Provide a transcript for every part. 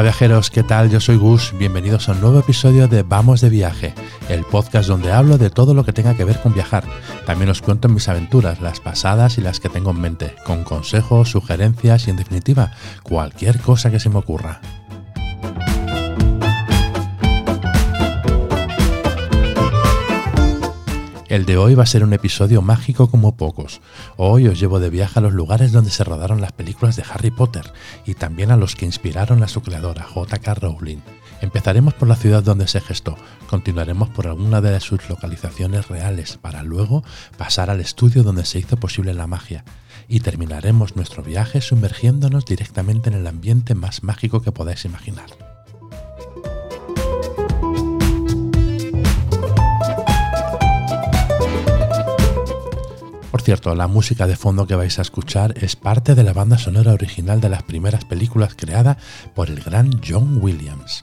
Hola viajeros, ¿qué tal? Yo soy Gus, bienvenidos a un nuevo episodio de Vamos de Viaje, el podcast donde hablo de todo lo que tenga que ver con viajar. También os cuento mis aventuras, las pasadas y las que tengo en mente, con consejos, sugerencias y en definitiva, cualquier cosa que se me ocurra. El de hoy va a ser un episodio mágico como pocos. Hoy os llevo de viaje a los lugares donde se rodaron las películas de Harry Potter y también a los que inspiraron a su creadora, J.K. Rowling. Empezaremos por la ciudad donde se gestó, continuaremos por alguna de sus localizaciones reales para luego pasar al estudio donde se hizo posible la magia y terminaremos nuestro viaje sumergiéndonos directamente en el ambiente más mágico que podáis imaginar. Por cierto, la música de fondo que vais a escuchar es parte de la banda sonora original de las primeras películas creada por el gran John Williams.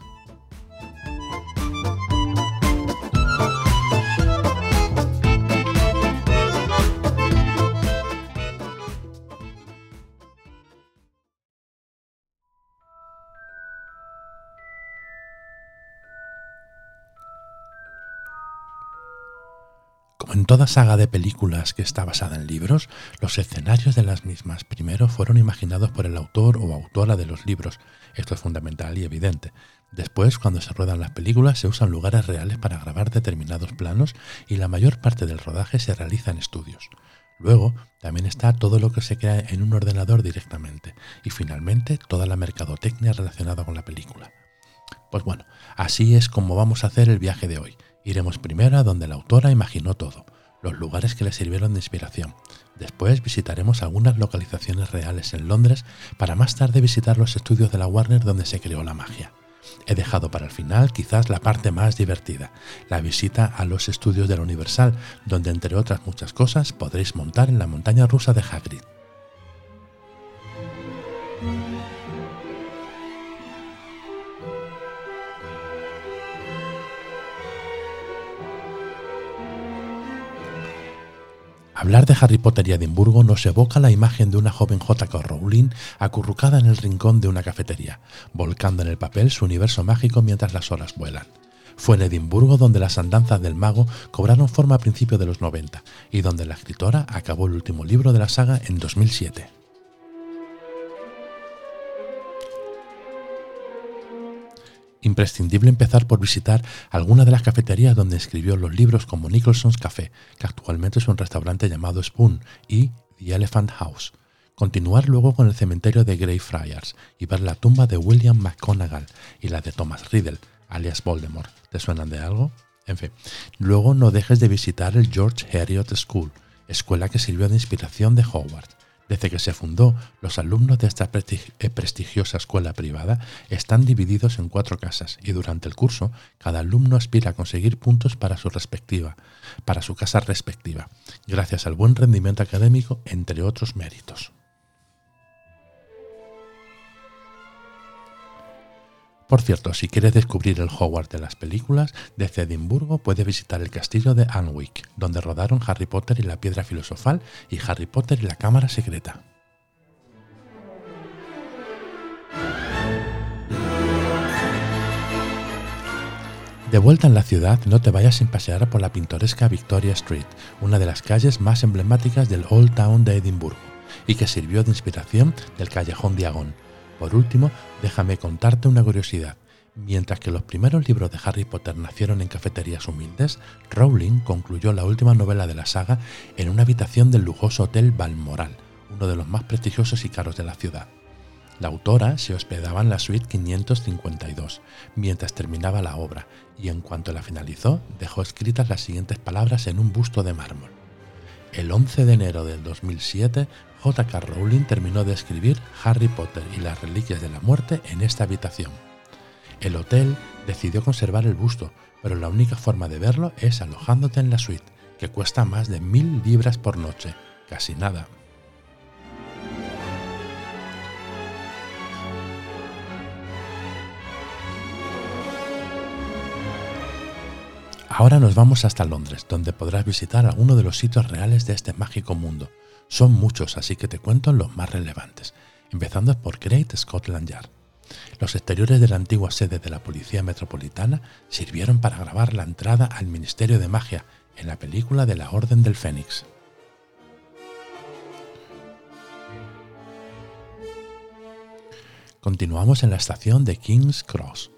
Saga de películas que está basada en libros, los escenarios de las mismas primero fueron imaginados por el autor o autora de los libros. Esto es fundamental y evidente. Después, cuando se ruedan las películas, se usan lugares reales para grabar determinados planos y la mayor parte del rodaje se realiza en estudios. Luego, también está todo lo que se crea en un ordenador directamente. Y finalmente, toda la mercadotecnia relacionada con la película. Pues bueno, así es como vamos a hacer el viaje de hoy. Iremos primero a donde la autora imaginó todo, los lugares que le sirvieron de inspiración. Después visitaremos algunas localizaciones reales en Londres para más tarde visitar los estudios de la Warner donde se creó la magia. He dejado para el final quizás la parte más divertida, la visita a los estudios de la Universal, donde entre otras muchas cosas podréis montar en la montaña rusa de Hagrid. Hablar de Harry Potter y Edimburgo nos evoca la imagen de una joven J.K. Rowling acurrucada en el rincón de una cafetería, volcando en el papel su universo mágico mientras las horas vuelan. Fue en Edimburgo donde las andanzas del mago cobraron forma a principios de los 90 y donde la escritora acabó el último libro de la saga en 2007. Imprescindible empezar por visitar alguna de las cafeterías donde escribió los libros como Nicholson's Café, que actualmente es un restaurante llamado Spoon, y The Elephant House. Continuar luego con el cementerio de Greyfriars y ver la tumba de William McGonagall y la de Thomas Riddle, alias Voldemort. ¿Te suenan de algo? En fin, luego no dejes de visitar el George Heriot School, escuela que sirvió de inspiración de Howard. Desde que se fundó, los alumnos de esta eh, prestigiosa escuela privada están divididos en cuatro casas y durante el curso cada alumno aspira a conseguir puntos para su respectiva, para su casa respectiva, gracias al buen rendimiento académico entre otros méritos. Por cierto, si quieres descubrir el Hogwarts de las películas, desde Edimburgo puedes visitar el castillo de Anwick, donde rodaron Harry Potter y la piedra filosofal y Harry Potter y la cámara secreta. De vuelta en la ciudad, no te vayas sin pasear por la pintoresca Victoria Street, una de las calles más emblemáticas del Old Town de Edimburgo, y que sirvió de inspiración del callejón Diagon. Por último, déjame contarte una curiosidad. Mientras que los primeros libros de Harry Potter nacieron en cafeterías humildes, Rowling concluyó la última novela de la saga en una habitación del lujoso Hotel Balmoral, uno de los más prestigiosos y caros de la ciudad. La autora se hospedaba en la suite 552 mientras terminaba la obra y en cuanto la finalizó dejó escritas las siguientes palabras en un busto de mármol. El 11 de enero del 2007, J.K. Rowling terminó de escribir Harry Potter y las Reliquias de la Muerte en esta habitación. El hotel decidió conservar el busto, pero la única forma de verlo es alojándote en la suite, que cuesta más de mil libras por noche, casi nada. Ahora nos vamos hasta Londres, donde podrás visitar algunos de los sitios reales de este mágico mundo. Son muchos, así que te cuento los más relevantes, empezando por Great Scotland Yard. Los exteriores de la antigua sede de la Policía Metropolitana sirvieron para grabar la entrada al Ministerio de Magia en la película de la Orden del Fénix. Continuamos en la estación de King's Cross,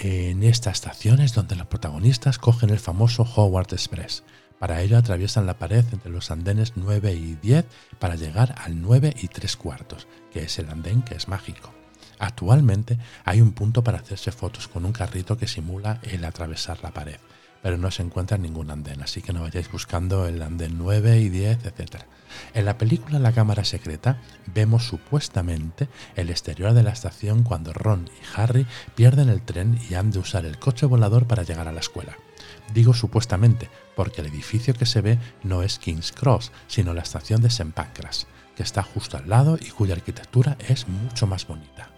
en esta estación es donde los protagonistas cogen el famoso Howard Express. Para ello atraviesan la pared entre los andenes 9 y 10 para llegar al 9 y 3 cuartos, que es el andén que es mágico. Actualmente hay un punto para hacerse fotos con un carrito que simula el atravesar la pared, pero no se encuentra ningún andén, así que no vayáis buscando el andén 9 y 10, etc. En la película La Cámara Secreta vemos supuestamente el exterior de la estación cuando Ron y Harry pierden el tren y han de usar el coche volador para llegar a la escuela. Digo supuestamente porque el edificio que se ve no es King's Cross, sino la estación de St. Pancras, que está justo al lado y cuya arquitectura es mucho más bonita.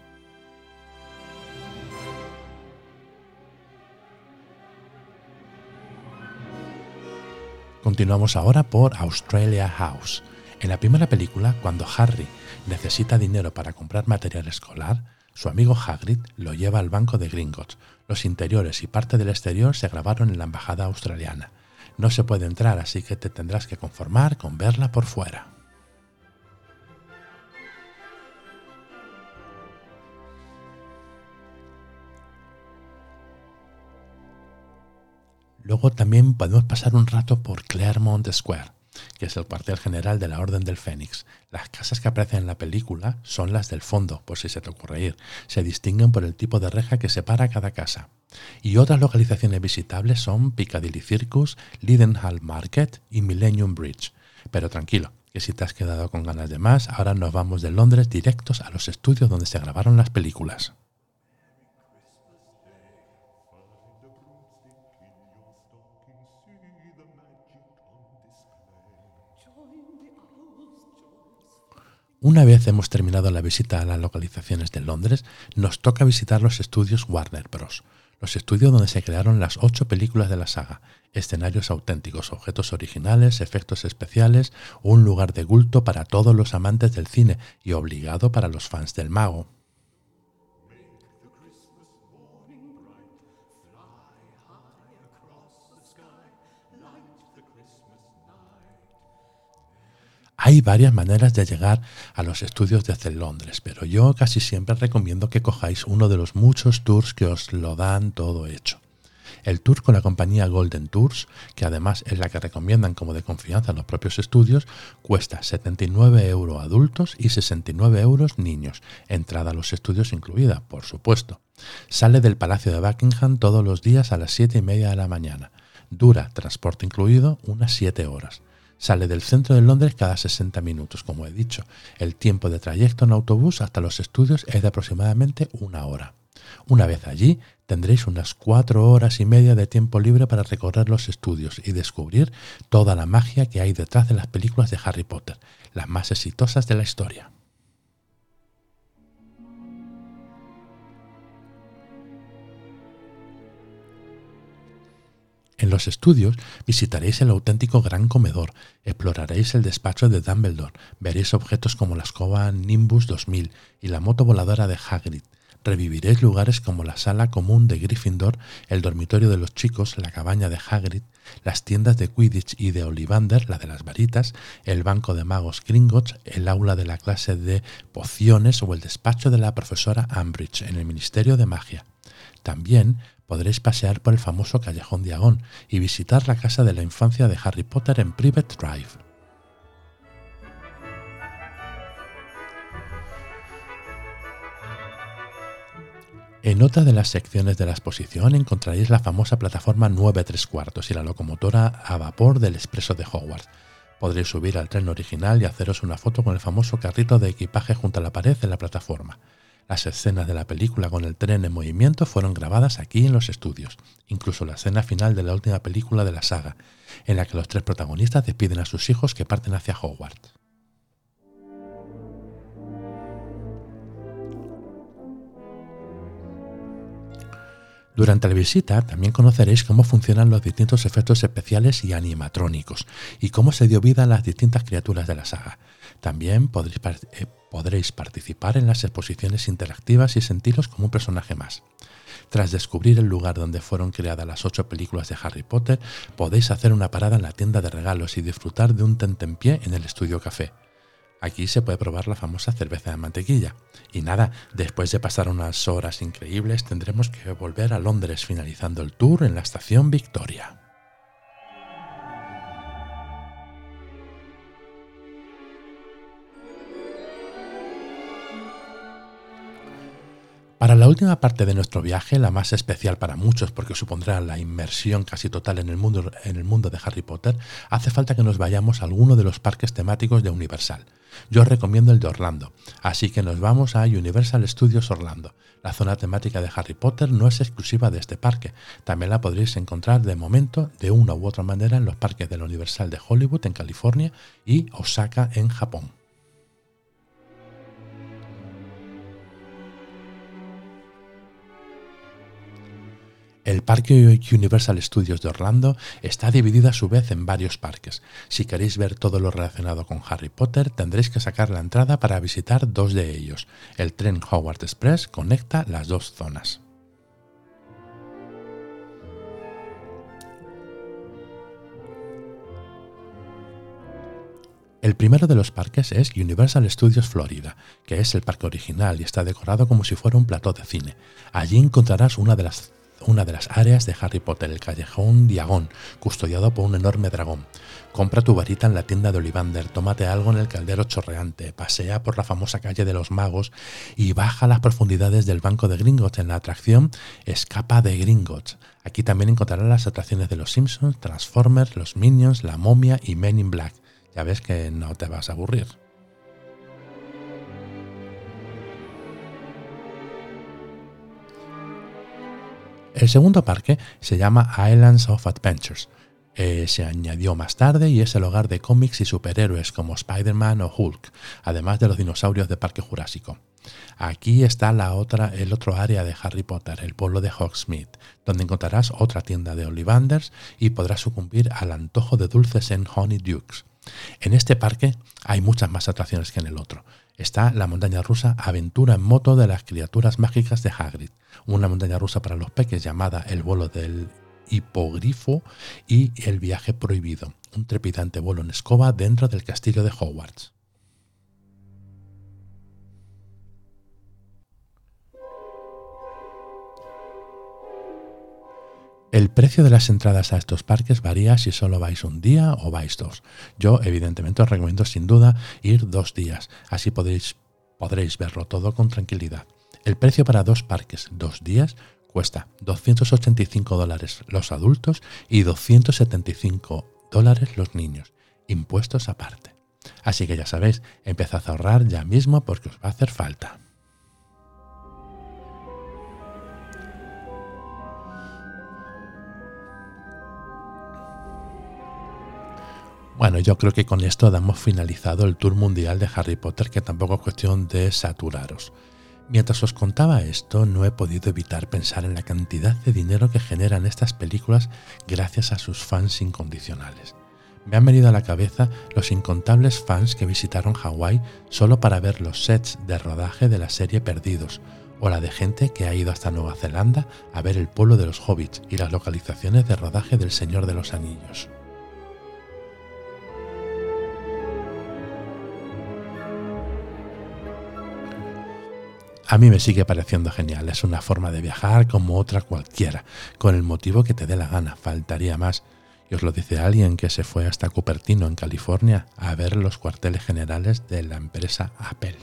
Continuamos ahora por Australia House. En la primera película, cuando Harry necesita dinero para comprar material escolar, su amigo Hagrid lo lleva al banco de Gringotts. Los interiores y parte del exterior se grabaron en la embajada australiana. No se puede entrar, así que te tendrás que conformar con verla por fuera. Luego también podemos pasar un rato por Claremont Square, que es el cuartel general de la Orden del Fénix. Las casas que aparecen en la película son las del fondo, por si se te ocurre ir. Se distinguen por el tipo de reja que separa cada casa. Y otras localizaciones visitables son Piccadilly Circus, Lidenhall Market y Millennium Bridge. Pero tranquilo, que si te has quedado con ganas de más, ahora nos vamos de Londres directos a los estudios donde se grabaron las películas. Una vez hemos terminado la visita a las localizaciones de Londres, nos toca visitar los estudios Warner Bros., los estudios donde se crearon las ocho películas de la saga, escenarios auténticos, objetos originales, efectos especiales, un lugar de culto para todos los amantes del cine y obligado para los fans del mago. Hay varias maneras de llegar a los estudios de Londres, pero yo casi siempre recomiendo que cojáis uno de los muchos tours que os lo dan todo hecho. El tour con la compañía Golden Tours, que además es la que recomiendan como de confianza los propios estudios, cuesta 79 euros adultos y 69 euros niños, entrada a los estudios incluida, por supuesto. Sale del Palacio de Buckingham todos los días a las 7 y media de la mañana. Dura, transporte incluido, unas 7 horas. Sale del centro de Londres cada 60 minutos, como he dicho. El tiempo de trayecto en autobús hasta los estudios es de aproximadamente una hora. Una vez allí, tendréis unas cuatro horas y media de tiempo libre para recorrer los estudios y descubrir toda la magia que hay detrás de las películas de Harry Potter, las más exitosas de la historia. En los estudios visitaréis el auténtico gran comedor, exploraréis el despacho de Dumbledore, veréis objetos como la escoba Nimbus 2000 y la moto voladora de Hagrid, reviviréis lugares como la sala común de Gryffindor, el dormitorio de los chicos, la cabaña de Hagrid, las tiendas de Quidditch y de Ollivander, la de las varitas, el banco de magos Gringotts, el aula de la clase de pociones o el despacho de la profesora Ambridge en el Ministerio de Magia. También podréis pasear por el famoso callejón Diagon y visitar la casa de la infancia de Harry Potter en Private Drive. En otra de las secciones de la exposición encontraréis la famosa plataforma 9 3 cuartos y la locomotora a vapor del expreso de Hogwarts. Podréis subir al tren original y haceros una foto con el famoso carrito de equipaje junto a la pared en la plataforma. Las escenas de la película con el tren en movimiento fueron grabadas aquí en los estudios, incluso la escena final de la última película de la saga, en la que los tres protagonistas despiden a sus hijos que parten hacia Hogwarts. Durante la visita también conoceréis cómo funcionan los distintos efectos especiales y animatrónicos y cómo se dio vida a las distintas criaturas de la saga. También eh, podréis, participar en las exposiciones interactivas y sentiros como un personaje más. Tras descubrir el lugar donde fueron creadas las ocho películas de Harry Potter, podéis hacer una parada en la tienda de regalos y disfrutar de un tentempié en el estudio café. Aquí se puede probar la famosa cerveza de mantequilla. Y nada, después de pasar unas horas increíbles tendremos que volver a Londres finalizando el tour en la estación Victoria. Para la última parte de nuestro viaje, la más especial para muchos porque supondrá la inmersión casi total en el mundo, de Harry Potter, hace falta que nos vayamos a alguno de los parques temáticos de Universal. Yo recomiendo el de Orlando, así que nos vamos a Universal Studios Orlando. La zona temática de Harry Potter no es exclusiva de este parque, también la podréis encontrar de momento de una u otra manera en los parques de la Universal de Hollywood en California y Osaka en Japón. El Parque Universal Studios de Orlando está dividido a su vez en varios parques. Si queréis ver todo lo relacionado con Harry Potter, tendréis que sacar la entrada para visitar dos de ellos. El tren Howard Express conecta las dos zonas. El primero de los parques es Universal Studios Florida, que es el parque original y está decorado como si fuera un plató de cine. Allí encontrarás una de las una de las áreas de Harry Potter, el callejón Diagón, custodiado por un enorme dragón. Compra tu varita en la tienda de Olivander, tómate algo en el caldero chorreante, pasea por la famosa calle de los magos y baja a las profundidades del banco de Gringotts en la atracción Escapa de Gringotts. Aquí también encontrarás las atracciones de los Simpsons, Transformers, los Minions, la momia y Men in Black. Ya ves que no te vas a aburrir. El segundo parque se llama Islands of Adventures. Eh, se añadió más tarde y es el hogar de cómics y superhéroes como Spider-Man o Hulk, además de los dinosaurios de Parque Jurásico. Aquí está la otra, el otro área de Harry Potter, el pueblo de Hogsmeade, donde encontrarás otra tienda de Ollivanders y podrás sucumbir al antojo de dulces en Honey Dukes. En este parque hay muchas más atracciones que en el otro. Está la montaña rusa Aventura en moto de las criaturas mágicas de Hagrid, una montaña rusa para los peques llamada El vuelo del hipogrifo y El viaje prohibido, un trepidante vuelo en escoba dentro del castillo de Hogwarts. El precio de las entradas a estos parques varía si solo vais un día o vais dos. Yo evidentemente os recomiendo sin duda ir dos días, así podréis, podréis verlo todo con tranquilidad. El precio para dos parques, dos días, cuesta 285 dólares los adultos y 275 dólares los niños, impuestos aparte. Así que ya sabéis, empezad a ahorrar ya mismo porque os va a hacer falta. Bueno, yo creo que con esto damos finalizado el tour mundial de Harry Potter, que tampoco es cuestión de saturaros. Mientras os contaba esto, no he podido evitar pensar en la cantidad de dinero que generan estas películas gracias a sus fans incondicionales. Me han venido a la cabeza los incontables fans que visitaron Hawái solo para ver los sets de rodaje de la serie Perdidos, o la de gente que ha ido hasta Nueva Zelanda a ver el pueblo de los hobbits y las localizaciones de rodaje del Señor de los Anillos. A mí me sigue pareciendo genial, es una forma de viajar como otra cualquiera, con el motivo que te dé la gana, faltaría más. Y os lo dice alguien que se fue hasta Cupertino, en California, a ver los cuarteles generales de la empresa Apple.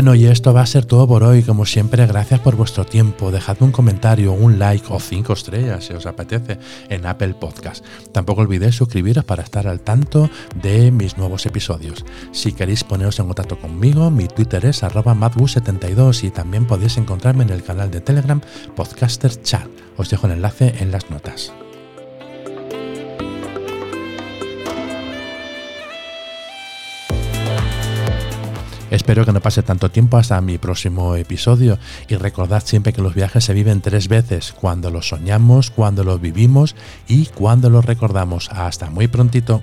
Bueno, y esto va a ser todo por hoy. Como siempre, gracias por vuestro tiempo. Dejadme un comentario, un like o cinco estrellas si os apetece en Apple Podcast. Tampoco olvidéis suscribiros para estar al tanto de mis nuevos episodios. Si queréis poneros en contacto conmigo, mi Twitter es arroba 72 y también podéis encontrarme en el canal de Telegram Podcaster Chat. Os dejo el enlace en las notas. Espero que no pase tanto tiempo hasta mi próximo episodio y recordad siempre que los viajes se viven tres veces, cuando los soñamos, cuando los vivimos y cuando los recordamos. Hasta muy prontito.